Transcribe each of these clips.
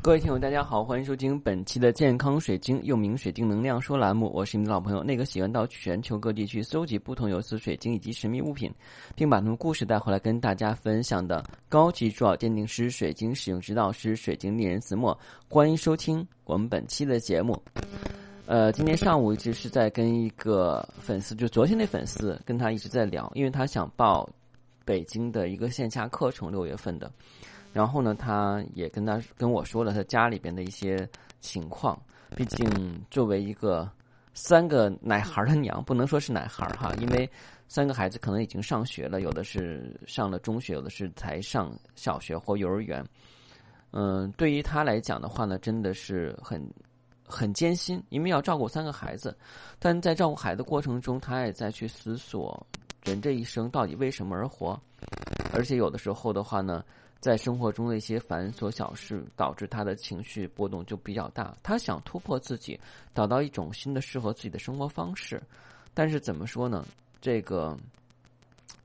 各位听友，大家好，欢迎收听本期的健康水晶，又名水晶能量说栏目。我是你的老朋友，那个喜欢到全球各地去搜集不同有色水晶以及神秘物品，并把他们故事带回来跟大家分享的高级珠宝鉴定师、水晶使用指导师、水晶猎人子墨。欢迎收听我们本期的节目。呃，今天上午一直是在跟一个粉丝，就昨天那粉丝，跟他一直在聊，因为他想报北京的一个线下课程，六月份的。然后呢，他也跟他跟我说了他家里边的一些情况。毕竟作为一个三个奶孩的娘，不能说是奶孩哈，因为三个孩子可能已经上学了，有的是上了中学，有的是才上小学或幼儿园。嗯，对于他来讲的话呢，真的是很很艰辛，因为要照顾三个孩子。但在照顾孩子过程中，他也在去思索人这一生到底为什么而活，而且有的时候的话呢。在生活中的一些繁琐小事，导致他的情绪波动就比较大。他想突破自己，找到一种新的适合自己的生活方式，但是怎么说呢？这个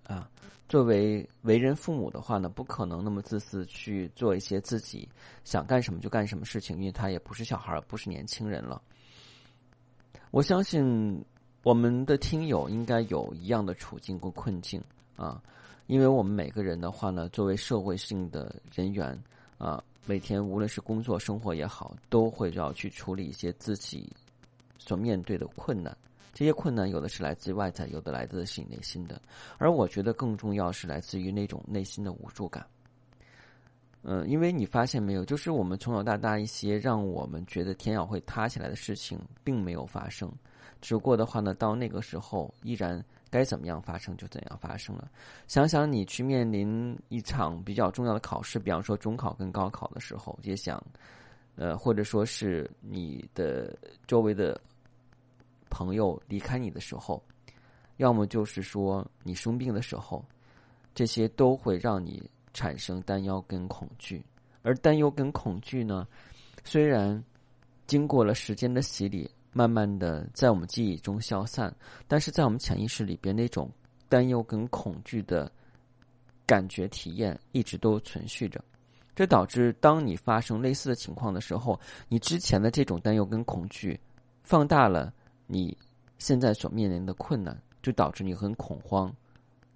啊，作为为人父母的话呢，不可能那么自私去做一些自己想干什么就干什么事情，因为他也不是小孩，不是年轻人了。我相信我们的听友应该有一样的处境和困境啊。因为我们每个人的话呢，作为社会性的人员啊，每天无论是工作、生活也好，都会要去处理一些自己所面对的困难。这些困难有的是来自于外在，有的来自是你内心的。而我觉得更重要是来自于那种内心的无助感。嗯，因为你发现没有，就是我们从小到大一些让我们觉得天要会塌下来的事情，并没有发生。只不过的话呢，到那个时候依然。该怎么样发生就怎样发生了。想想你去面临一场比较重要的考试，比方说中考跟高考的时候，也想，呃，或者说是你的周围的朋友离开你的时候，要么就是说你生病的时候，这些都会让你产生担忧跟恐惧。而担忧跟恐惧呢，虽然经过了时间的洗礼。慢慢的在我们记忆中消散，但是在我们潜意识里边，那种担忧跟恐惧的感觉体验一直都存续着。这导致当你发生类似的情况的时候，你之前的这种担忧跟恐惧放大了你现在所面临的困难，就导致你很恐慌、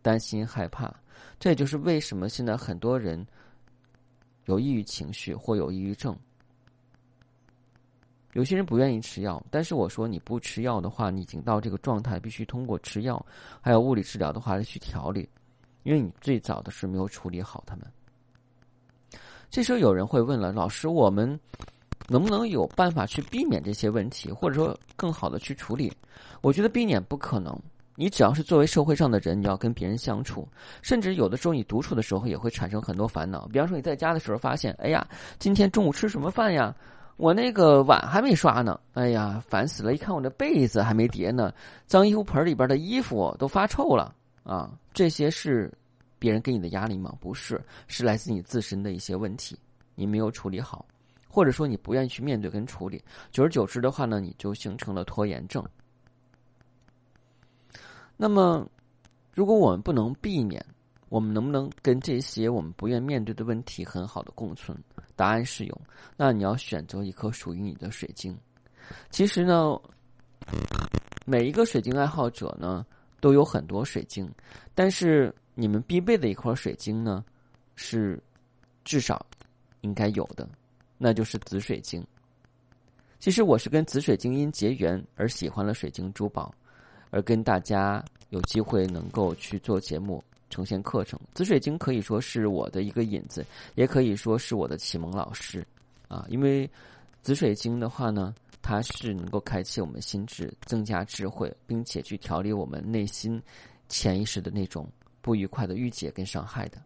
担心、害怕。这也就是为什么现在很多人有抑郁情绪或有抑郁症。有些人不愿意吃药，但是我说你不吃药的话，你已经到这个状态，必须通过吃药，还有物理治疗的话来去调理，因为你最早的是没有处理好他们。这时候有人会问了，老师，我们能不能有办法去避免这些问题，或者说更好的去处理？我觉得避免不可能，你只要是作为社会上的人，你要跟别人相处，甚至有的时候你独处的时候也会产生很多烦恼。比方说你在家的时候发现，哎呀，今天中午吃什么饭呀？我那个碗还没刷呢，哎呀，烦死了！一看我这被子还没叠呢，脏衣服盆里边的衣服都发臭了啊！这些是别人给你的压力吗？不是，是来自你自身的一些问题，你没有处理好，或者说你不愿意去面对跟处理，久而久之的话呢，你就形成了拖延症。那么，如果我们不能避免，我们能不能跟这些我们不愿面对的问题很好的共存？答案是有。那你要选择一颗属于你的水晶。其实呢，每一个水晶爱好者呢都有很多水晶，但是你们必备的一块水晶呢是至少应该有的，那就是紫水晶。其实我是跟紫水晶因结缘而喜欢了水晶珠宝，而跟大家有机会能够去做节目。呈现课程，紫水晶可以说是我的一个引子，也可以说是我的启蒙老师，啊，因为紫水晶的话呢，它是能够开启我们心智，增加智慧，并且去调理我们内心潜意识的那种不愉快的郁结跟伤害的。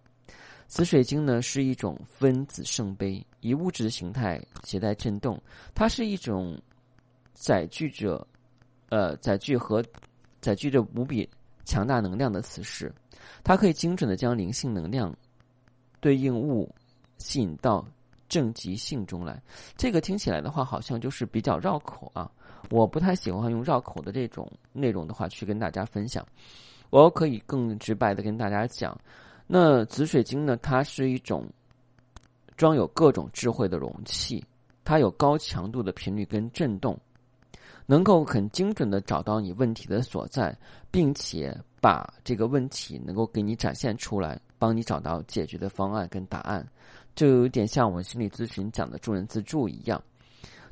紫水晶呢是一种分子圣杯，以物质的形态携带震动，它是一种载具着，呃，载具和载具着无比强大能量的磁石。它可以精准的将灵性能量对应物吸引到正极性中来。这个听起来的话，好像就是比较绕口啊。我不太喜欢用绕口的这种内容的话去跟大家分享。我可以更直白的跟大家讲，那紫水晶呢，它是一种装有各种智慧的容器，它有高强度的频率跟震动，能够很精准的找到你问题的所在，并且把这个问题能够给你展现出来，帮你找到解决的方案跟答案，就有点像我们心理咨询讲的助人自助一样。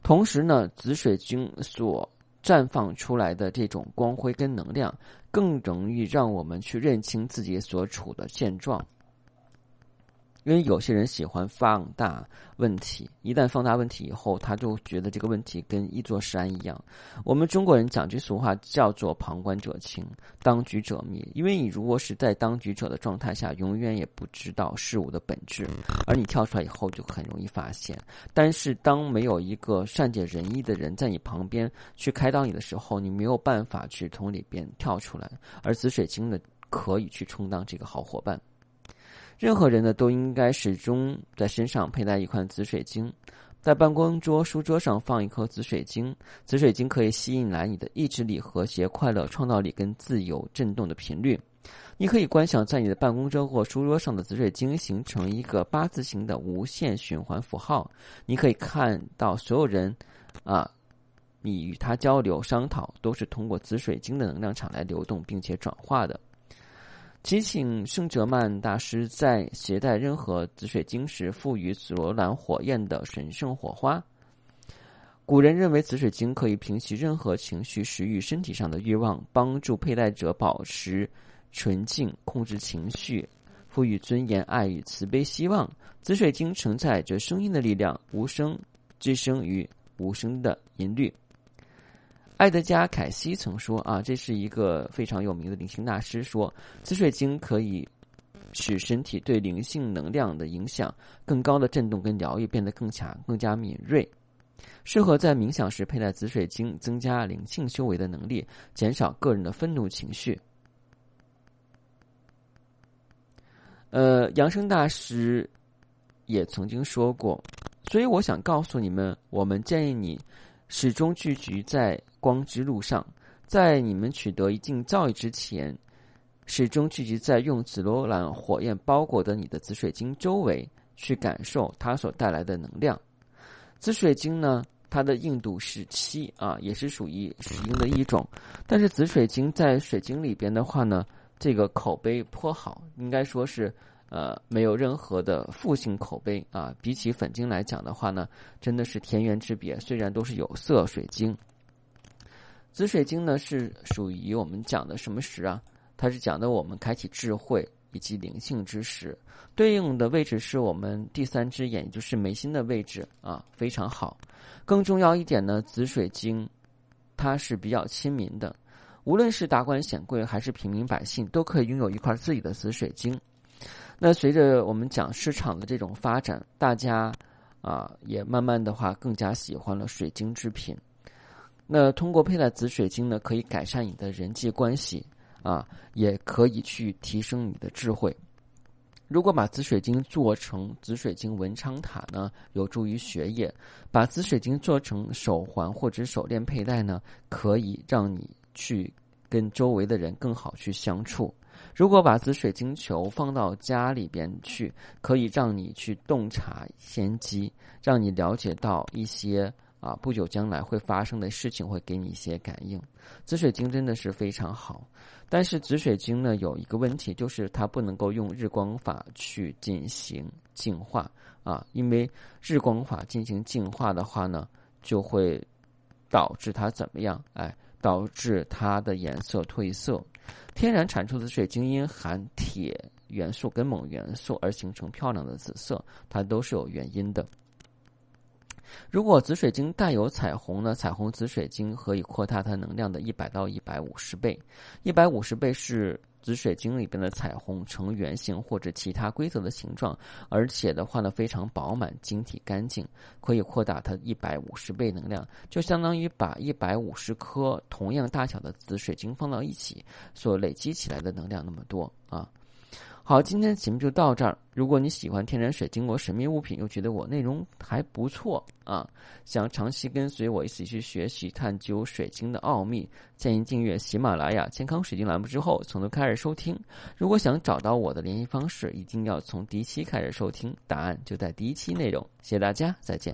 同时呢，紫水晶所绽放出来的这种光辉跟能量，更容易让我们去认清自己所处的现状。因为有些人喜欢放大问题，一旦放大问题以后，他就觉得这个问题跟一座山一样。我们中国人讲句俗话，叫做“旁观者清，当局者迷”。因为你如果是在当局者的状态下，永远也不知道事物的本质，而你跳出来以后，就很容易发现。但是，当没有一个善解人意的人在你旁边去开导你的时候，你没有办法去从里边跳出来。而紫水晶呢，可以去充当这个好伙伴。任何人呢都应该始终在身上佩戴一块紫水晶，在办公桌、书桌上放一颗紫水晶。紫水晶可以吸引来你的意志力、和谐、快乐、创造力跟自由振动的频率。你可以观想在你的办公桌或书桌上的紫水晶形成一个八字形的无限循环符号。你可以看到所有人，啊，你与他交流、商讨都是通过紫水晶的能量场来流动并且转化的。提醒圣哲曼大师在携带任何紫水晶时，赋予紫罗兰火焰的神圣火花。古人认为紫水晶可以平息任何情绪、食欲、身体上的欲望，帮助佩戴者保持纯净，控制情绪，赋予尊严、爱与慈悲、希望。紫水晶承载着声音的力量，无声之声与无声的音律。艾德加·凯西曾说：“啊，这是一个非常有名的灵性大师。说紫水晶可以使身体对灵性能量的影响更高的震动跟疗愈变得更强、更加敏锐，适合在冥想时佩戴紫水晶，增加灵性修为的能力，减少个人的愤怒情绪。”呃，扬生大师也曾经说过，所以我想告诉你们，我们建议你。始终聚集在光之路上，在你们取得一定造诣之前，始终聚集在用紫罗兰火焰包裹的你的紫水晶周围，去感受它所带来的能量。紫水晶呢，它的硬度是七啊，也是属于水晶的一种。但是紫水晶在水晶里边的话呢，这个口碑颇好，应该说是。呃，没有任何的负性口碑啊。比起粉晶来讲的话呢，真的是天渊之别。虽然都是有色水晶，紫水晶呢是属于我们讲的什么石啊？它是讲的我们开启智慧以及灵性之石，对应的位置是我们第三只眼，也就是眉心的位置啊，非常好。更重要一点呢，紫水晶它是比较亲民的，无论是达官显贵还是平民百姓，都可以拥有一块自己的紫水晶。那随着我们讲市场的这种发展，大家啊也慢慢的话更加喜欢了水晶制品。那通过佩戴紫水晶呢，可以改善你的人际关系啊，也可以去提升你的智慧。如果把紫水晶做成紫水晶文昌塔呢，有助于学业；把紫水晶做成手环或者手链佩戴呢，可以让你去跟周围的人更好去相处。如果把紫水晶球放到家里边去，可以让你去洞察先机，让你了解到一些啊不久将来会发生的事情，会给你一些感应。紫水晶真的是非常好，但是紫水晶呢有一个问题，就是它不能够用日光法去进行净化啊，因为日光法进行净化的话呢，就会导致它怎么样？哎。导致它的颜色褪色。天然产出的水晶因含铁元素跟锰元素而形成漂亮的紫色，它都是有原因的。如果紫水晶带有彩虹呢？彩虹紫水晶可以扩大它能量的一百到一百五十倍，一百五十倍是。紫水晶里边的彩虹呈圆形或者其他规则的形状，而且的话呢非常饱满、晶体干净，可以扩大它一百五十倍能量，就相当于把一百五十颗同样大小的紫水晶放到一起，所累积起来的能量那么多啊。好，今天的节目就到这儿。如果你喜欢天然水晶或神秘物品，又觉得我内容还不错啊，想长期跟随我一起去学习探究水晶的奥秘，建议订阅喜马拉雅健康水晶栏目之后，从头开始收听。如果想找到我的联系方式，一定要从第一期开始收听，答案就在第一期内容。谢谢大家，再见。